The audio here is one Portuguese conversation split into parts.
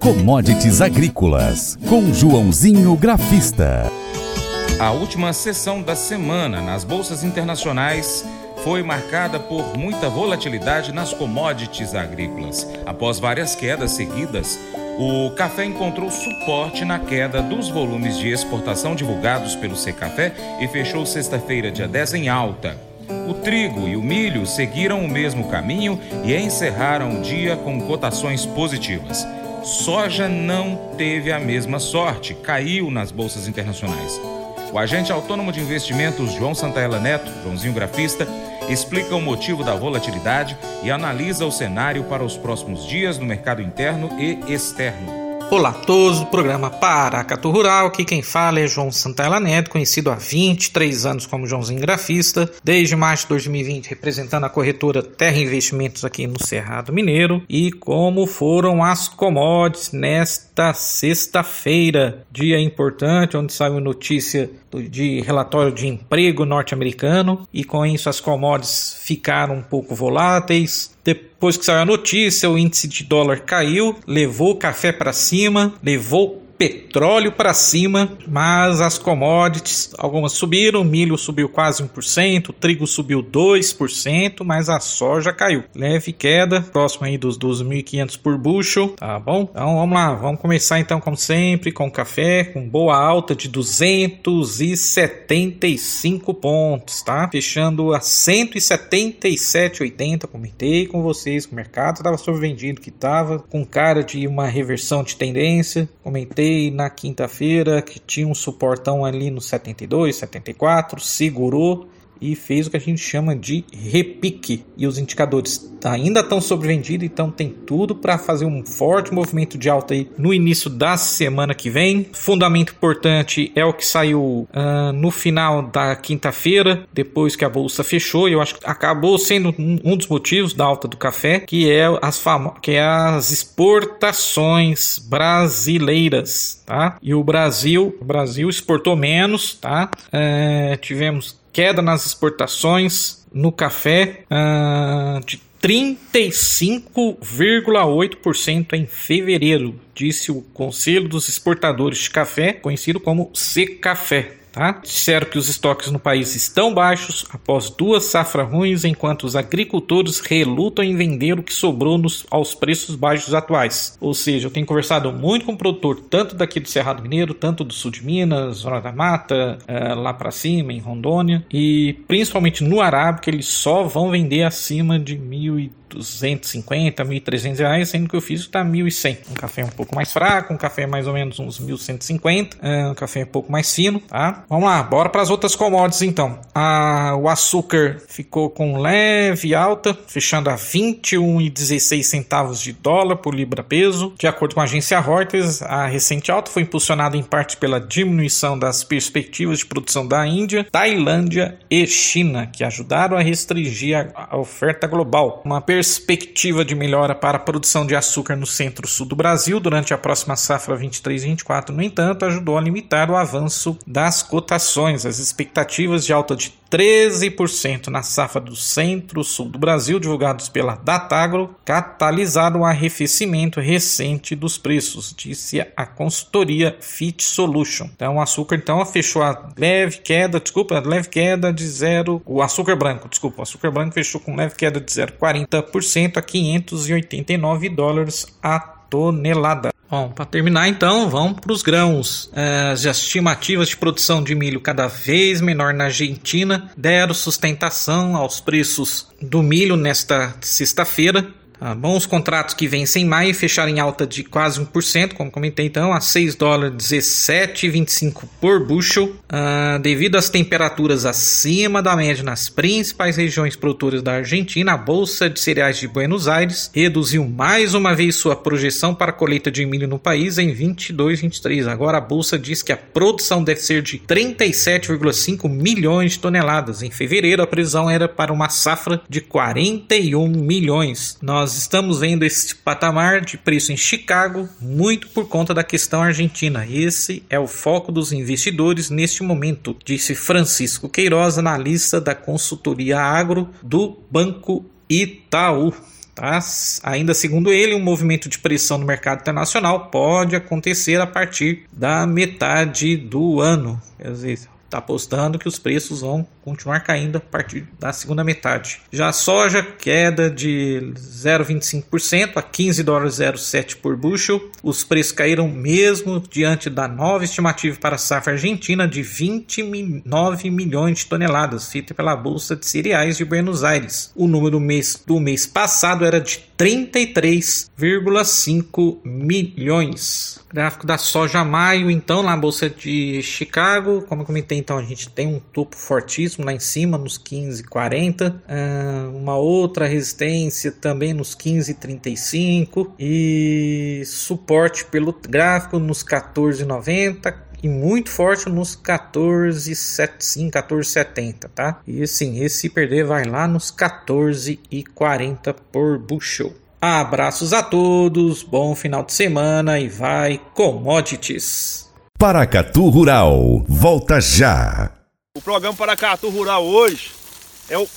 Commodities Agrícolas, com Joãozinho Grafista. A última sessão da semana nas bolsas internacionais foi marcada por muita volatilidade nas commodities agrícolas. Após várias quedas seguidas, o café encontrou suporte na queda dos volumes de exportação divulgados pelo Secafé e fechou sexta-feira, dia 10, em alta. O trigo e o milho seguiram o mesmo caminho e encerraram o dia com cotações positivas. Soja não teve a mesma sorte, caiu nas bolsas internacionais. O agente autônomo de investimentos João Santaella Neto, Joãozinho Grafista, explica o motivo da volatilidade e analisa o cenário para os próximos dias no mercado interno e externo. Olá a todos do programa Paracatu Rural, aqui quem fala é João Santella Neto, conhecido há 23 anos como Joãozinho Grafista, desde março de 2020 representando a corretora Terra Investimentos aqui no Cerrado Mineiro e como foram as commodities nesta sexta-feira, dia importante onde saiu notícia de relatório de emprego norte-americano e com isso as commodities ficaram um pouco voláteis, depois que saiu a notícia, o índice de dólar caiu, levou o café para cima, levou petróleo para cima, mas as commodities, algumas subiram, milho subiu quase 1%, trigo subiu 2%, mas a soja caiu. Leve queda, próximo aí dos 12.500 por bushel, tá bom? Então vamos lá, vamos começar então como sempre com café, com boa alta de 275 pontos, tá? Fechando a 177,80, comentei com vocês o mercado estava sobrevendido, que estava com cara de uma reversão de tendência, comentei na quinta-feira que tinha um suportão ali no 72, 74, segurou e fez o que a gente chama de repique. E os indicadores ainda estão sobrevendidos, então tem tudo para fazer um forte movimento de alta aí no início da semana que vem. Fundamento importante é o que saiu uh, no final da quinta-feira, depois que a bolsa fechou. E eu acho que acabou sendo um, dos motivos da alta do café, que é as, que é as exportações brasileiras, tá? E o Brasil, o Brasil exportou menos, tá? Uh, tivemos queda nas exportações no café uh, de 35,8% em fevereiro, disse o Conselho dos Exportadores de Café, conhecido como Secafé. Tá? Disseram que os estoques no país estão baixos após duas safras ruins, enquanto os agricultores relutam em vender o que sobrou nos, aos preços baixos atuais. Ou seja, eu tenho conversado muito com o produtor, tanto daqui do Cerrado Mineiro, tanto do sul de Minas, Zona da Mata, é, lá para cima, em Rondônia, e principalmente no Arábica, eles só vão vender acima de 1.000 1.250, 1.300 reais, sendo que o físico está 1.100. Um café um pouco mais fraco, um café mais ou menos uns 1.150, é, um café um pouco mais fino, tá? Vamos lá, bora para as outras commodities então. A, o açúcar ficou com leve alta, fechando a 21,16 centavos de dólar por libra peso. De acordo com a agência Reuters, a recente alta foi impulsionada em parte pela diminuição das perspectivas de produção da Índia, Tailândia e China, que ajudaram a restringir a, a oferta global. Uma per perspectiva de melhora para a produção de açúcar no centro-sul do Brasil durante a próxima safra 23-24, no entanto, ajudou a limitar o avanço das cotações. As expectativas de alta de 13% na safra do centro-sul do Brasil, divulgados pela Datagro, catalisaram o arrefecimento recente dos preços, disse a consultoria Fit Solution. Então, o açúcar então fechou a leve queda, desculpa, leve queda de zero, o açúcar branco, desculpa, o açúcar branco fechou com leve queda de 0,40% a 589 dólares a tonelada. Bom, para terminar então, vamos para os grãos. É, as estimativas de produção de milho cada vez menor na Argentina deram sustentação aos preços do milho nesta sexta-feira. Ah, bons contratos que vencem em maio fecharam em alta de quase 1%, como comentei então, a 6 dólares 17,25 por bushel, ah, devido às temperaturas acima da média nas principais regiões produtoras da Argentina, a Bolsa de Cereais de Buenos Aires reduziu mais uma vez sua projeção para a colheita de milho no país em 22 23. Agora a Bolsa diz que a produção deve ser de 37,5 milhões de toneladas. Em fevereiro, a previsão era para uma safra de 41 milhões. Nós nós estamos vendo esse patamar de preço em Chicago muito por conta da questão argentina. Esse é o foco dos investidores neste momento, disse Francisco Queiroz, analista da consultoria agro do Banco Itaú. Tá? Ainda segundo ele, um movimento de pressão no mercado internacional pode acontecer a partir da metade do ano. Quer dizer, está apostando que os preços vão continuar caindo a partir da segunda metade. Já a soja, queda de 0,25% a 15 dólares 0,7 por bushel. Os preços caíram mesmo diante da nova estimativa para a safra argentina de 29 milhões de toneladas, feita pela Bolsa de Cereais de Buenos Aires. O número do mês, do mês passado era de 33,5 milhões. Gráfico da soja maio, então, na Bolsa de Chicago. Como comentei, então, a gente tem um topo fortíssimo lá em cima, nos 15,40. Uh, uma outra resistência também nos 15,35. E suporte pelo gráfico nos 14,90 e muito forte nos 14,75, 14,70, tá? E assim, esse perder vai lá nos 14,40 por bushel. Abraços a todos, bom final de semana e vai commodities. Paracatu Rural, volta já. O programa Paracatu Rural hoje é o,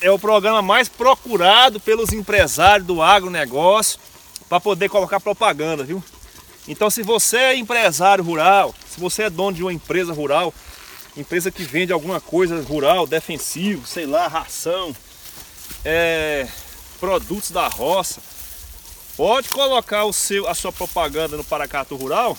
é o programa mais procurado pelos empresários do agronegócio para poder colocar propaganda, viu? Então se você é empresário rural, se você é dono de uma empresa rural, empresa que vende alguma coisa rural, defensivo, sei lá, ração, é, produtos da roça, pode colocar o seu, a sua propaganda no Paracato Rural,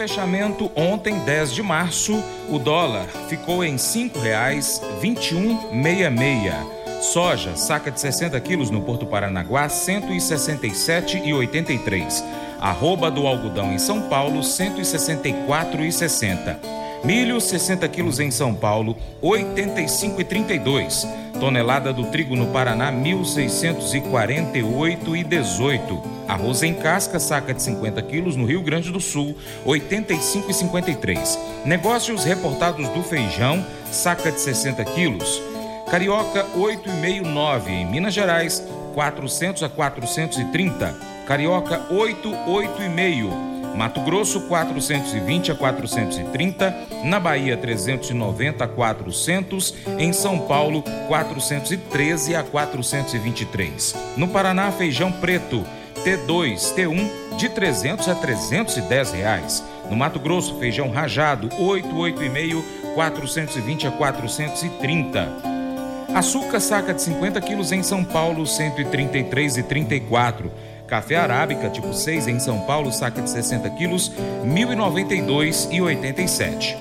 Fechamento ontem, 10 de março, o dólar ficou em R$ 5,2166. Soja, saca de 60 quilos no Porto Paranaguá, 167,83. Arroba do algodão em São Paulo, 164,60. Milho, 60 quilos em São Paulo, 85,32. Tonelada do trigo no Paraná, 1.648,18. Arroz em casca, saca de 50 quilos no Rio Grande do Sul, 85,53. Negócios reportados do feijão, saca de 60 quilos. Carioca, 8,59. Em Minas Gerais, 400 a 430. Carioca, 8, 8,5. Mato Grosso 420 a 430, na Bahia 390 a 400, em São Paulo 413 a 423. No Paraná, feijão preto T2, T1 de 300 a 310 reais. No Mato Grosso, feijão rajado 8, 8,5, 420 a 430. Açúcar saca de 50 quilos em São Paulo, 133,34. Café arábica tipo 6 em São Paulo, saca de 60 quilos, 1.092,87.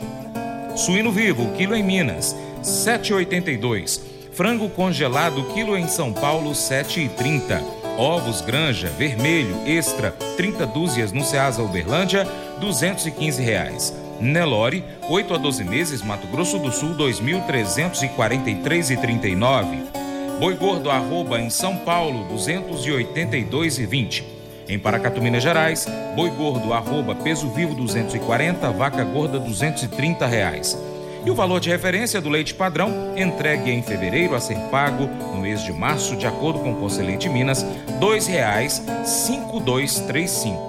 Suíno vivo, quilo em Minas, 7,82. Frango congelado, quilo em São Paulo, 7,30. Ovos Granja, vermelho, extra, 30 dúzias no Ceasa Uberlândia, 215 reais. Nelore, 8 a 12 meses, Mato Grosso do Sul, 2.343,39. Boi Gordo arroba em São Paulo 282,20. Em Paracatu, Minas Gerais, Boi Gordo arroba peso vivo 240, vaca gorda 230 reais. E o valor de referência do leite padrão, entregue em fevereiro a ser pago no mês de março, de acordo com o Conselheiro Minas, R$ 2,5235.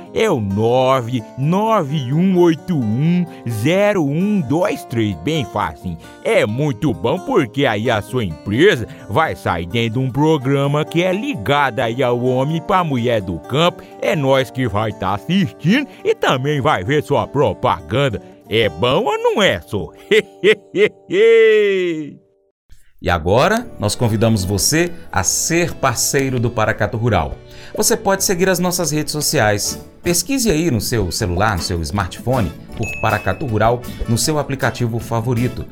é o 991810123. Bem fácil. É muito bom porque aí a sua empresa vai sair dentro de um programa que é ligado aí ao homem para mulher do campo. É nós que vai estar tá assistindo e também vai ver sua propaganda. É bom ou não é, só? E agora nós convidamos você a ser parceiro do Paracato Rural. Você pode seguir as nossas redes sociais. Pesquise aí no seu celular, no seu smartphone, por Paracatu Rural no seu aplicativo favorito.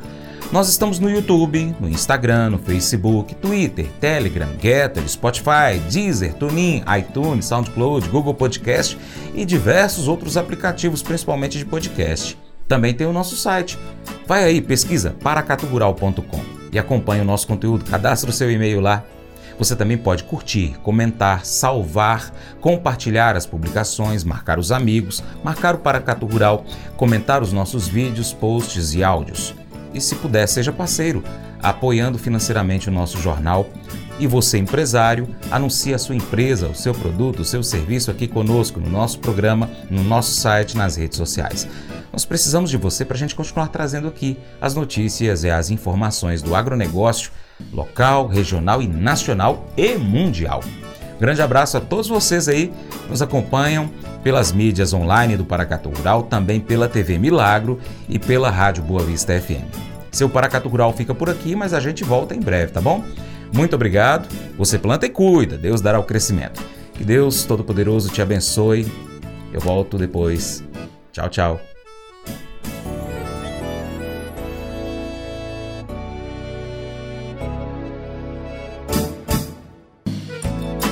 Nós estamos no YouTube, no Instagram, no Facebook, Twitter, Telegram, Getter, Spotify, Deezer, TuneIn, iTunes, SoundCloud, Google Podcast e diversos outros aplicativos, principalmente de podcast. Também tem o nosso site. Vai aí, pesquisa paracatugural.com e acompanhe o nosso conteúdo. Cadastre o seu e-mail lá. Você também pode curtir, comentar, salvar, compartilhar as publicações, marcar os amigos, marcar o Paracatu Rural, comentar os nossos vídeos, posts e áudios. E se puder, seja parceiro, apoiando financeiramente o nosso jornal. E você, empresário, anuncie a sua empresa, o seu produto, o seu serviço aqui conosco, no nosso programa, no nosso site, nas redes sociais. Nós precisamos de você para a gente continuar trazendo aqui as notícias e as informações do agronegócio local, regional e nacional e mundial. Grande abraço a todos vocês aí que nos acompanham pelas mídias online do Paracatu Rural, também pela TV Milagro e pela Rádio Boa Vista FM. Seu Paracatu Rural fica por aqui, mas a gente volta em breve, tá bom? Muito obrigado. Você planta e cuida, Deus dará o crescimento. Que Deus Todo-Poderoso te abençoe. Eu volto depois. Tchau, tchau.